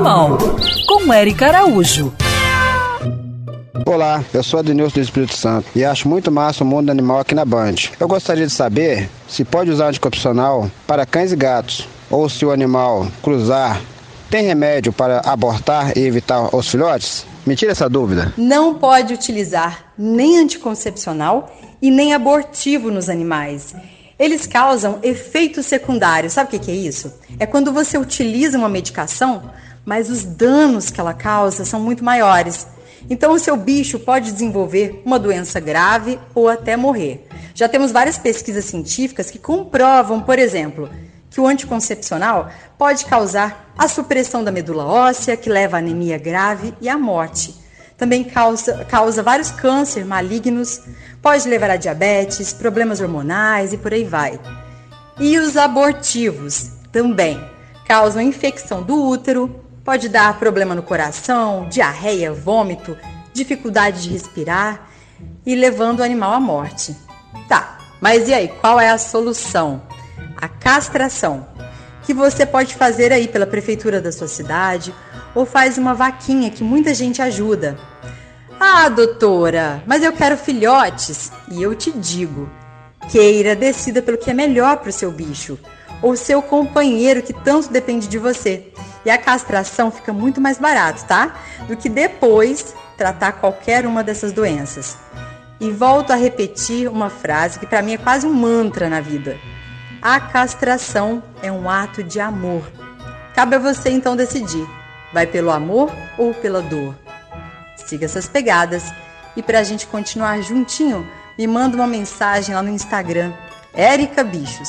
animal, com Eric Araújo. Olá, eu sou Adenilson do Espírito Santo e acho muito massa o mundo animal aqui na Band. Eu gostaria de saber se pode usar anticoncepcional para cães e gatos, ou se o animal cruzar, tem remédio para abortar e evitar os filhotes? Me tira essa dúvida. Não pode utilizar nem anticoncepcional e nem abortivo nos animais. Eles causam efeitos secundários. Sabe o que é isso? É quando você utiliza uma medicação, mas os danos que ela causa são muito maiores. Então, o seu bicho pode desenvolver uma doença grave ou até morrer. Já temos várias pesquisas científicas que comprovam, por exemplo, que o anticoncepcional pode causar a supressão da medula óssea, que leva à anemia grave e à morte. Também causa, causa vários cânceres malignos, pode levar a diabetes, problemas hormonais e por aí vai. E os abortivos também causam infecção do útero, pode dar problema no coração, diarreia, vômito, dificuldade de respirar e levando o animal à morte. Tá, mas e aí, qual é a solução? A castração, que você pode fazer aí pela prefeitura da sua cidade ou faz uma vaquinha que muita gente ajuda. Ah, doutora, mas eu quero filhotes. E eu te digo: queira, decida pelo que é melhor para o seu bicho ou seu companheiro que tanto depende de você. E a castração fica muito mais barato, tá? Do que depois tratar qualquer uma dessas doenças. E volto a repetir uma frase que para mim é quase um mantra na vida. A castração é um ato de amor. Cabe a você então decidir: vai pelo amor ou pela dor? Siga essas pegadas e para a gente continuar juntinho, me manda uma mensagem lá no Instagram, Érica Bichos.